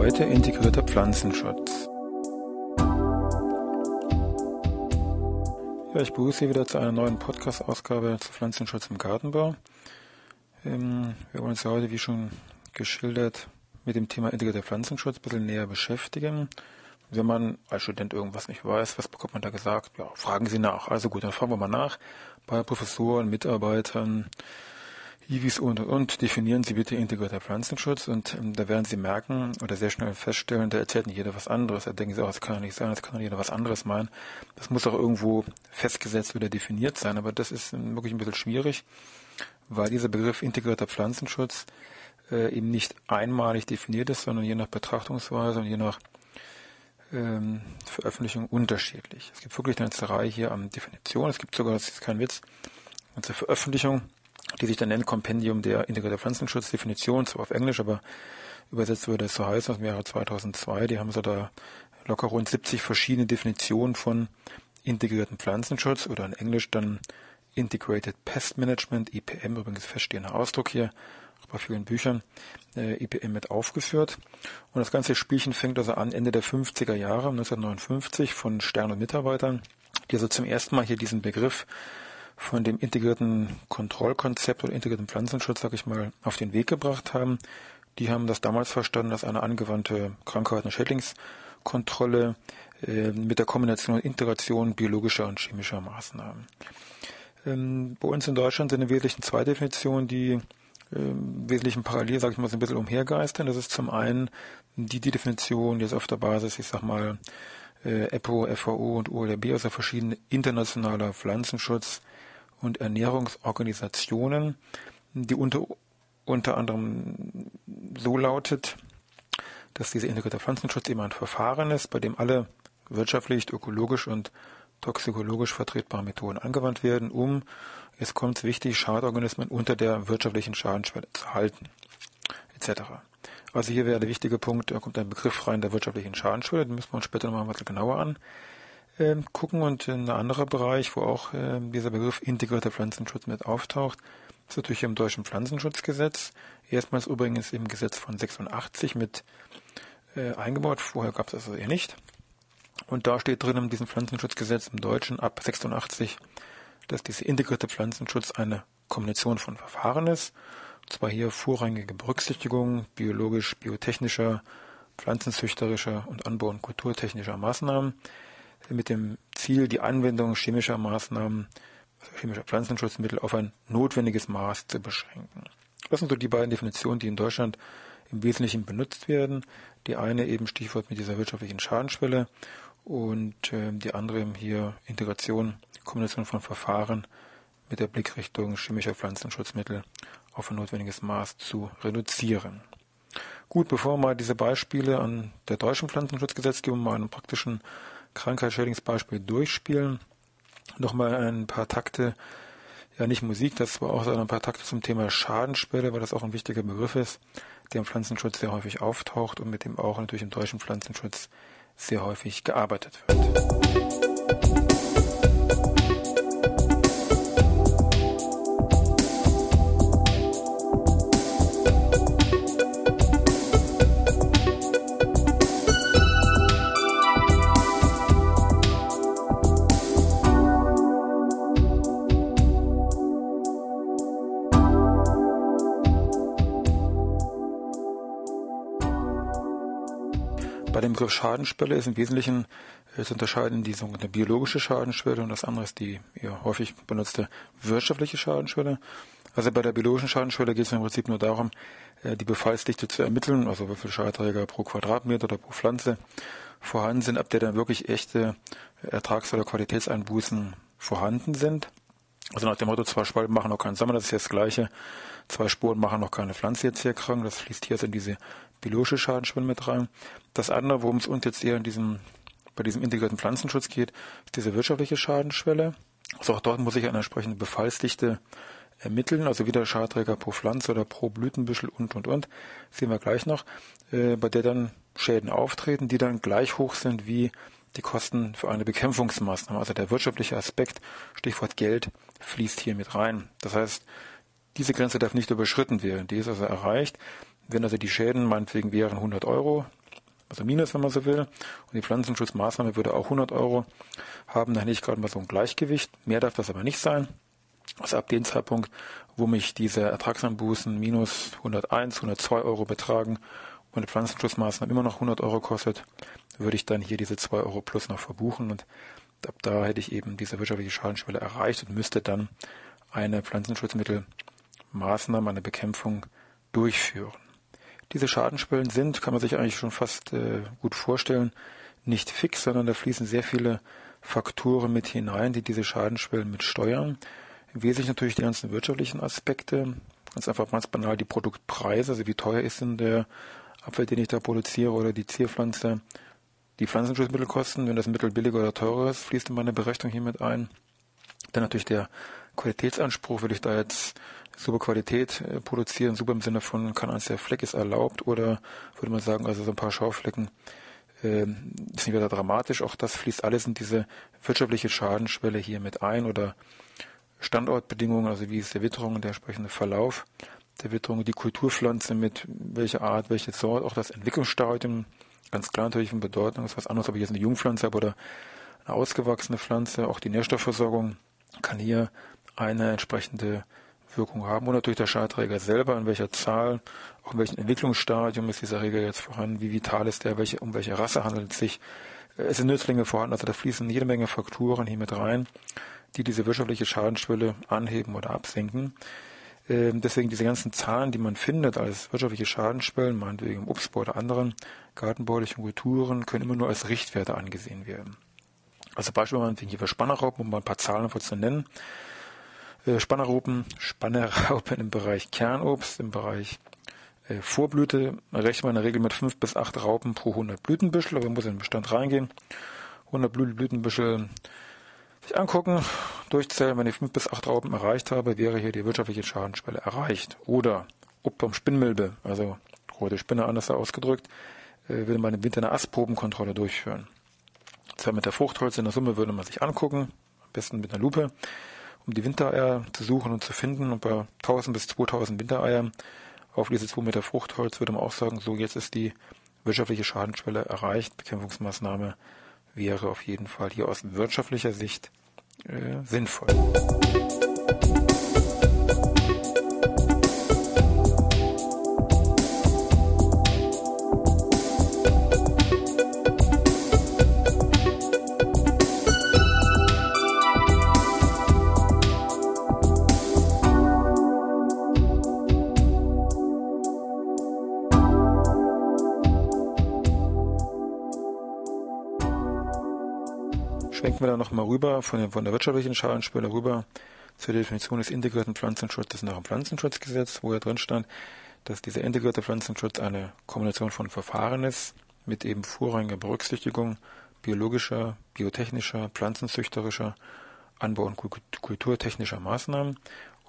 Heute integrierter Pflanzenschutz. Ja, ich begrüße Sie wieder zu einer neuen Podcast-Ausgabe zu Pflanzenschutz im Gartenbau. Ähm, wir wollen uns ja heute, wie schon geschildert, mit dem Thema integrierter Pflanzenschutz ein bisschen näher beschäftigen. Wenn man als Student irgendwas nicht weiß, was bekommt man da gesagt? Ja, fragen Sie nach. Also gut, dann fragen wir mal nach bei Professoren, Mitarbeitern, IWIS und und und, definieren Sie bitte integrierter Pflanzenschutz und ähm, da werden Sie merken oder sehr schnell feststellen, da erzählt nicht jeder was anderes. Da denken Sie auch, das kann ja nicht sein, das kann doch jeder was anderes meinen. Das muss auch irgendwo festgesetzt oder definiert sein, aber das ist ähm, wirklich ein bisschen schwierig, weil dieser Begriff integrierter Pflanzenschutz äh, eben nicht einmalig definiert ist, sondern je nach Betrachtungsweise und je nach ähm, Veröffentlichung unterschiedlich. Es gibt wirklich eine Reihe hier an Definitionen. Es gibt sogar, das ist kein Witz, eine Veröffentlichung die sich dann nennt Kompendium der integrierter Pflanzenschutzdefinition, zwar auf Englisch, aber übersetzt würde es so heißen aus dem Jahre 2002. Die haben so da locker rund 70 verschiedene Definitionen von integrierten Pflanzenschutz oder in Englisch dann Integrated Pest Management, IPM, übrigens feststehender Ausdruck hier, auch bei vielen Büchern, äh, IPM mit aufgeführt. Und das ganze Spielchen fängt also an Ende der 50er Jahre, 1959, von Stern und Mitarbeitern, die also zum ersten Mal hier diesen Begriff von dem integrierten Kontrollkonzept oder integrierten Pflanzenschutz, sag ich mal, auf den Weg gebracht haben. Die haben das damals verstanden als eine angewandte Krankheiten- und Schädlingskontrolle äh, mit der Kombination und Integration biologischer und chemischer Maßnahmen. Ähm, bei uns in Deutschland sind im Wesentlichen zwei Definitionen, die im Wesentlichen parallel, sage ich mal, so ein bisschen umhergeistern. Das ist zum einen die, die Definition jetzt auf der Basis, ich sag mal, äh, EPO, FAO und ULRB, also verschiedene internationaler Pflanzenschutz, und Ernährungsorganisationen, die unter, unter anderem so lautet, dass dieser integrierte Pflanzenschutz eben ein Verfahren ist, bei dem alle wirtschaftlich, ökologisch und toxikologisch vertretbare Methoden angewandt werden, um, jetzt kommt es wichtig, Schadorganismen unter der wirtschaftlichen Schadenschwelle zu halten, etc. Also hier wäre der wichtige Punkt, da kommt ein Begriff rein der wirtschaftlichen Schadenschwelle, den müssen wir uns später nochmal ein bisschen genauer an ähm, gucken und ein anderer Bereich, wo auch äh, dieser Begriff integrierter Pflanzenschutz mit auftaucht, ist natürlich im deutschen Pflanzenschutzgesetz. Erstmals übrigens im Gesetz von 86 mit äh, eingebaut. Vorher gab es das also eher nicht. Und da steht drin in diesem Pflanzenschutzgesetz im Deutschen ab 86, dass dieser integrierte Pflanzenschutz eine Kombination von Verfahren ist. Und zwar hier vorrangige Berücksichtigung biologisch, biotechnischer, pflanzenzüchterischer und Anbau- und kulturtechnischer Maßnahmen mit dem Ziel, die Anwendung chemischer Maßnahmen, also chemischer Pflanzenschutzmittel auf ein notwendiges Maß zu beschränken. Das sind so die beiden Definitionen, die in Deutschland im Wesentlichen benutzt werden. Die eine eben Stichwort mit dieser wirtschaftlichen Schadenschwelle und äh, die andere hier Integration, Kombination von Verfahren mit der Blickrichtung chemischer Pflanzenschutzmittel auf ein notwendiges Maß zu reduzieren. Gut, bevor wir mal diese Beispiele an der deutschen Pflanzenschutzgesetzgebung mal einen praktischen Krankheitsschädlingsbeispiel durchspielen. Nochmal ein paar Takte, ja nicht Musik, das war auch so ein paar Takte zum Thema Schadenschwelle, weil das auch ein wichtiger Begriff ist, der im Pflanzenschutz sehr häufig auftaucht und mit dem auch natürlich im deutschen Pflanzenschutz sehr häufig gearbeitet wird. Begriff Schadenschwelle ist im Wesentlichen äh, zu unterscheiden die sogenannte biologische Schadenschwelle und das andere ist die ja, häufig benutzte wirtschaftliche Schadenschwelle. Also bei der biologischen Schadenschwelle geht es im Prinzip nur darum, äh, die Befallsdichte zu ermitteln, also wie viele Schadträger pro Quadratmeter oder pro Pflanze vorhanden sind, ab der dann wirklich echte Ertrags- oder Qualitätseinbußen vorhanden sind. Also nach dem Motto, zwei Spalten machen noch keinen Sommer, das ist ja das Gleiche. Zwei Spuren machen noch keine Pflanze jetzt hier krank. Das fließt hier also in diese biologische Schadensschwelle mit rein. Das andere, worum es uns jetzt eher in diesem, bei diesem integrierten Pflanzenschutz geht, ist diese wirtschaftliche Schadenschwelle. Also auch dort muss ich eine entsprechende Befallsdichte ermitteln, also wieder Schadträger pro Pflanze oder pro Blütenbüschel und, und, und, sehen wir gleich noch, äh, bei der dann Schäden auftreten, die dann gleich hoch sind wie die Kosten für eine Bekämpfungsmaßnahme. Also der wirtschaftliche Aspekt, Stichwort Geld, fließt hier mit rein. Das heißt, diese Grenze darf nicht überschritten werden. Die ist also erreicht. Wenn also die Schäden meinetwegen wären 100 Euro, also Minus, wenn man so will, und die Pflanzenschutzmaßnahme würde auch 100 Euro haben, dann hätte ich gerade mal so ein Gleichgewicht. Mehr darf das aber nicht sein. Also ab dem Zeitpunkt, wo mich diese Ertragsanbußen minus 101, 102 Euro betragen und die Pflanzenschutzmaßnahme immer noch 100 Euro kostet, würde ich dann hier diese 2 Euro plus noch verbuchen und ab da hätte ich eben diese wirtschaftliche Schadenschwelle erreicht und müsste dann eine Pflanzenschutzmittelmaßnahme, eine Bekämpfung durchführen. Diese Schadenschwellen sind, kann man sich eigentlich schon fast äh, gut vorstellen, nicht fix, sondern da fließen sehr viele Faktoren mit hinein, die diese Schadenschwellen mit steuern. Im Wesentlichen natürlich die ganzen wirtschaftlichen Aspekte, ganz einfach ganz banal die Produktpreise, also wie teuer ist denn der Apfel, den ich da produziere oder die Zierpflanze, die Pflanzenschutzmittelkosten, wenn das Mittel billiger oder teurer ist, fließt in meine Berechnung hier mit ein. Dann natürlich der Qualitätsanspruch, will ich da jetzt super Qualität äh, produzieren, super im Sinne von, kann eins der Fleck ist erlaubt oder würde man sagen, also so ein paar Schauflecken äh, ist nicht wieder dramatisch. Auch das fließt alles in diese wirtschaftliche Schadenschwelle hier mit ein oder Standortbedingungen, also wie ist der Witterung der entsprechende Verlauf der Witterung, die Kulturpflanze mit welcher Art, welche Sort, auch das Entwicklungsstadium, ganz klar natürlich von Bedeutung, ist was anderes, ob ich jetzt eine Jungpflanze habe oder eine ausgewachsene Pflanze, auch die Nährstoffversorgung kann hier eine entsprechende Wirkung haben. Und natürlich der Schadträger selber, in welcher Zahl, auch in welchem Entwicklungsstadium ist dieser Erreger jetzt vorhanden, wie vital ist der, welche, um welche Rasse handelt es sich. Es sind Nützlinge vorhanden, also da fließen jede Menge Faktoren hier mit rein, die diese wirtschaftliche Schadensschwelle anheben oder absenken. Ähm, deswegen diese ganzen Zahlen, die man findet als wirtschaftliche Schadensschwellen, meinetwegen im Obstbau oder anderen gartenbaulichen Kulturen, können immer nur als Richtwerte angesehen werden. Also beispielsweise hier für Spannerraupen, um mal ein paar Zahlen einfach zu nennen. Äh, Spannerraupen, Spannerraupen im Bereich Kernobst, im Bereich äh, Vorblüte rechnet man in der Regel mit fünf bis acht Raupen pro 100 Blütenbüschel, aber man muss in den Bestand reingehen. 100 Blütenbüschel sich angucken, durchzählen, wenn ich fünf bis acht Raupen erreicht habe, wäre hier die wirtschaftliche Schadenschwelle erreicht. Oder ob beim Spinnmilbe, also rote Spinne anders ausgedrückt, äh, würde man im Winter eine Astprobenkontrolle durchführen. Zwar mit der Fruchtholz in der Summe würde man sich angucken, am besten mit einer Lupe, um die Wintereier zu suchen und zu finden. Und bei 1000 bis 2000 Wintereiern auf diese 2 Meter Fruchtholz würde man auch sagen, so jetzt ist die wirtschaftliche Schadenschwelle erreicht, Bekämpfungsmaßnahme wäre auf jeden Fall hier aus wirtschaftlicher Sicht äh, sinnvoll. Schwenken wir dann nochmal rüber von, der, von der wirtschaftlichen Schalenspüle rüber zur Definition des integrierten Pflanzenschutzes nach dem Pflanzenschutzgesetz, wo ja drin stand, dass dieser integrierte Pflanzenschutz eine Kombination von Verfahren ist, mit eben vorrangiger Berücksichtigung biologischer, biotechnischer, pflanzenzüchterischer, Anbau- und kulturtechnischer Maßnahmen,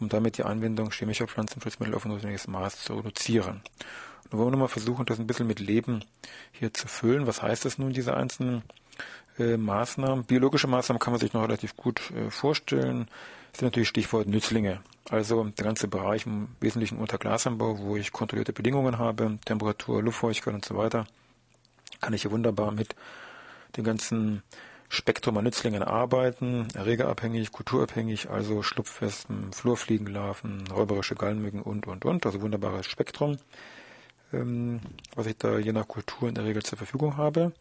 um damit die Anwendung chemischer Pflanzenschutzmittel auf ein notwendiges Maß zu reduzieren. Und wollen wir nochmal versuchen, das ein bisschen mit Leben hier zu füllen. Was heißt das nun, diese einzelnen äh, Maßnahmen. Biologische Maßnahmen kann man sich noch relativ gut äh, vorstellen. Das sind natürlich Stichwort Nützlinge. Also der ganze Bereich im Wesentlichen unter Glasanbau, wo ich kontrollierte Bedingungen habe, Temperatur, Luftfeuchtigkeit und so weiter, kann ich hier wunderbar mit dem ganzen Spektrum an Nützlingen arbeiten, erregerabhängig, kulturabhängig, also Schlupfwespen, Flurfliegenlarven, räuberische Gallenmücken und, und, und, also wunderbares Spektrum, ähm, was ich da je nach Kultur in der Regel zur Verfügung habe.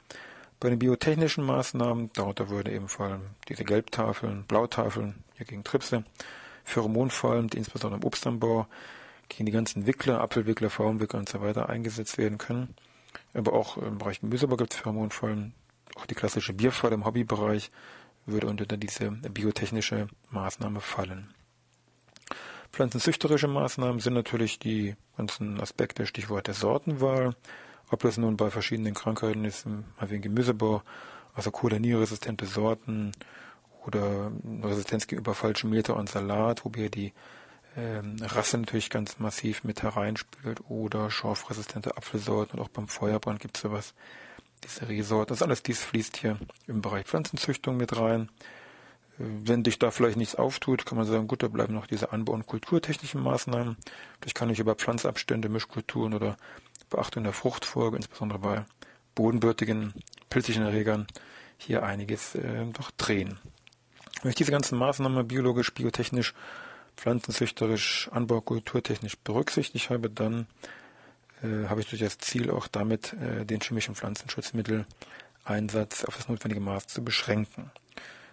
Bei den biotechnischen Maßnahmen, darunter würde eben vor allem diese Gelbtafeln, Blautafeln, hier gegen Tripse, Pheromonfallen, die insbesondere im Obstanbau gegen die ganzen Wickler, Apfelwickler, Pflaumenwickler und so weiter eingesetzt werden können. Aber auch im Bereich Gemüsebau gibt es Pheromonfallen. Auch die klassische Bierfalle im Hobbybereich würde unter diese biotechnische Maßnahme fallen. Pflanzenzüchterische Maßnahmen sind natürlich die ganzen Aspekte, Stichwort der Sortenwahl, ob das nun bei verschiedenen Krankheiten ist, mal wegen Gemüsebau, also kolonierresistente Sorten oder Resistenz gegenüber falschem Meter und Salat, wo wir die ähm, Rasse natürlich ganz massiv mit hereinspielt oder schorfresistente Apfelsorten und auch beim Feuerbrand gibt es sowas, diese Resorten. Das alles dies fließt hier im Bereich Pflanzenzüchtung mit rein. Äh, wenn dich da vielleicht nichts auftut, kann man sagen, gut, da bleiben noch diese Anbau- und kulturtechnischen Maßnahmen. Vielleicht kann ich über Pflanzabstände, Mischkulturen oder Beachtung der Fruchtfolge, insbesondere bei bodenbürtigen, pilzischen Erregern, hier einiges äh, doch drehen. Wenn ich diese ganzen Maßnahmen biologisch, biotechnisch pflanzenzüchterisch, anbaukulturtechnisch berücksichtigt habe, dann äh, habe ich durch das Ziel auch damit äh, den chemischen Pflanzenschutzmitteleinsatz auf das notwendige Maß zu beschränken.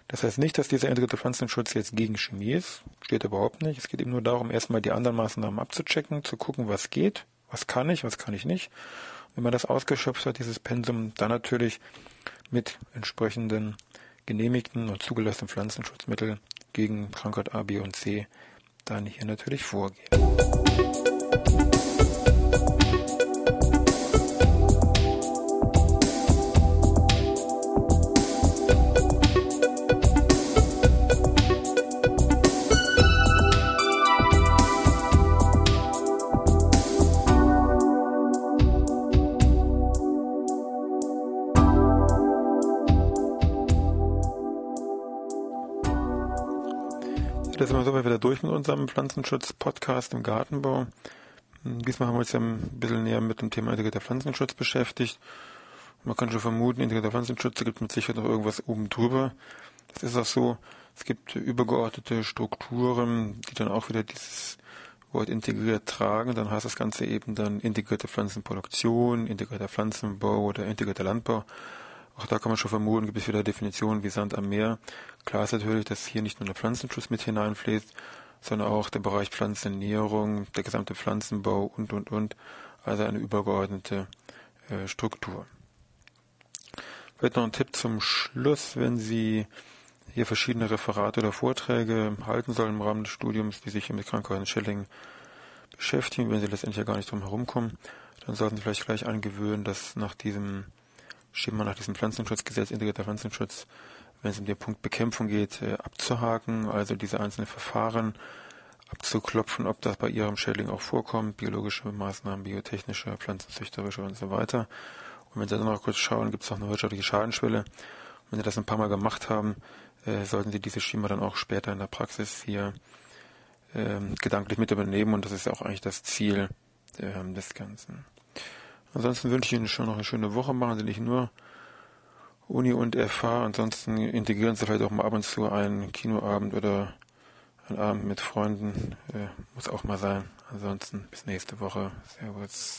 Das heißt nicht, dass dieser integrierte Pflanzenschutz jetzt gegen Chemie ist, steht überhaupt nicht. Es geht eben nur darum, erstmal die anderen Maßnahmen abzuchecken, zu gucken, was geht, was kann ich, was kann ich nicht. Wenn man das ausgeschöpft hat, dieses Pensum, dann natürlich mit entsprechenden genehmigten und zugelassenen Pflanzenschutzmitteln gegen Krankheit A, B und C dann hier natürlich vorgehen. Das sind wir soweit wieder durch mit unserem Pflanzenschutz-Podcast im Gartenbau. Diesmal haben wir uns ja ein bisschen näher mit dem Thema integrierter Pflanzenschutz beschäftigt. Man kann schon vermuten, integrierter Pflanzenschutz gibt mit Sicherheit noch irgendwas oben drüber. Das ist auch so. Es gibt übergeordnete Strukturen, die dann auch wieder dieses Wort integriert tragen. Dann heißt das Ganze eben dann integrierte Pflanzenproduktion, integrierter Pflanzenbau oder integrierter Landbau. Auch da kann man schon vermuten, gibt es wieder Definitionen wie Sand am Meer. Klar ist natürlich, dass hier nicht nur der Pflanzenschutz mit hineinfließt, sondern auch der Bereich Pflanzenernährung, der gesamte Pflanzenbau und, und, und. Also eine übergeordnete äh, Struktur. Vielleicht noch ein Tipp zum Schluss, wenn Sie hier verschiedene Referate oder Vorträge halten sollen im Rahmen des Studiums, die sich hier mit Krankheiten Schilling beschäftigen, wenn Sie letztendlich ja gar nicht drum herumkommen, dann sollten Sie vielleicht gleich angewöhnen, dass nach diesem Schema nach diesem Pflanzenschutzgesetz, integrierter Pflanzenschutz, wenn es um den Punkt Bekämpfung geht, äh, abzuhaken, also diese einzelnen Verfahren abzuklopfen, ob das bei Ihrem Schädling auch vorkommt, biologische Maßnahmen, biotechnische, pflanzenzüchterische und so weiter. Und wenn Sie dann noch kurz schauen, gibt es auch eine wirtschaftliche Schadenschwelle. Und wenn Sie das ein paar Mal gemacht haben, äh, sollten Sie dieses Schema dann auch später in der Praxis hier ähm, gedanklich mit übernehmen und das ist ja auch eigentlich das Ziel ähm, des Ganzen. Ansonsten wünsche ich Ihnen schon noch eine schöne Woche. Machen Sie nicht nur Uni und FH. Ansonsten integrieren Sie vielleicht auch mal ab und zu einen Kinoabend oder einen Abend mit Freunden. Äh, muss auch mal sein. Ansonsten bis nächste Woche. Servus.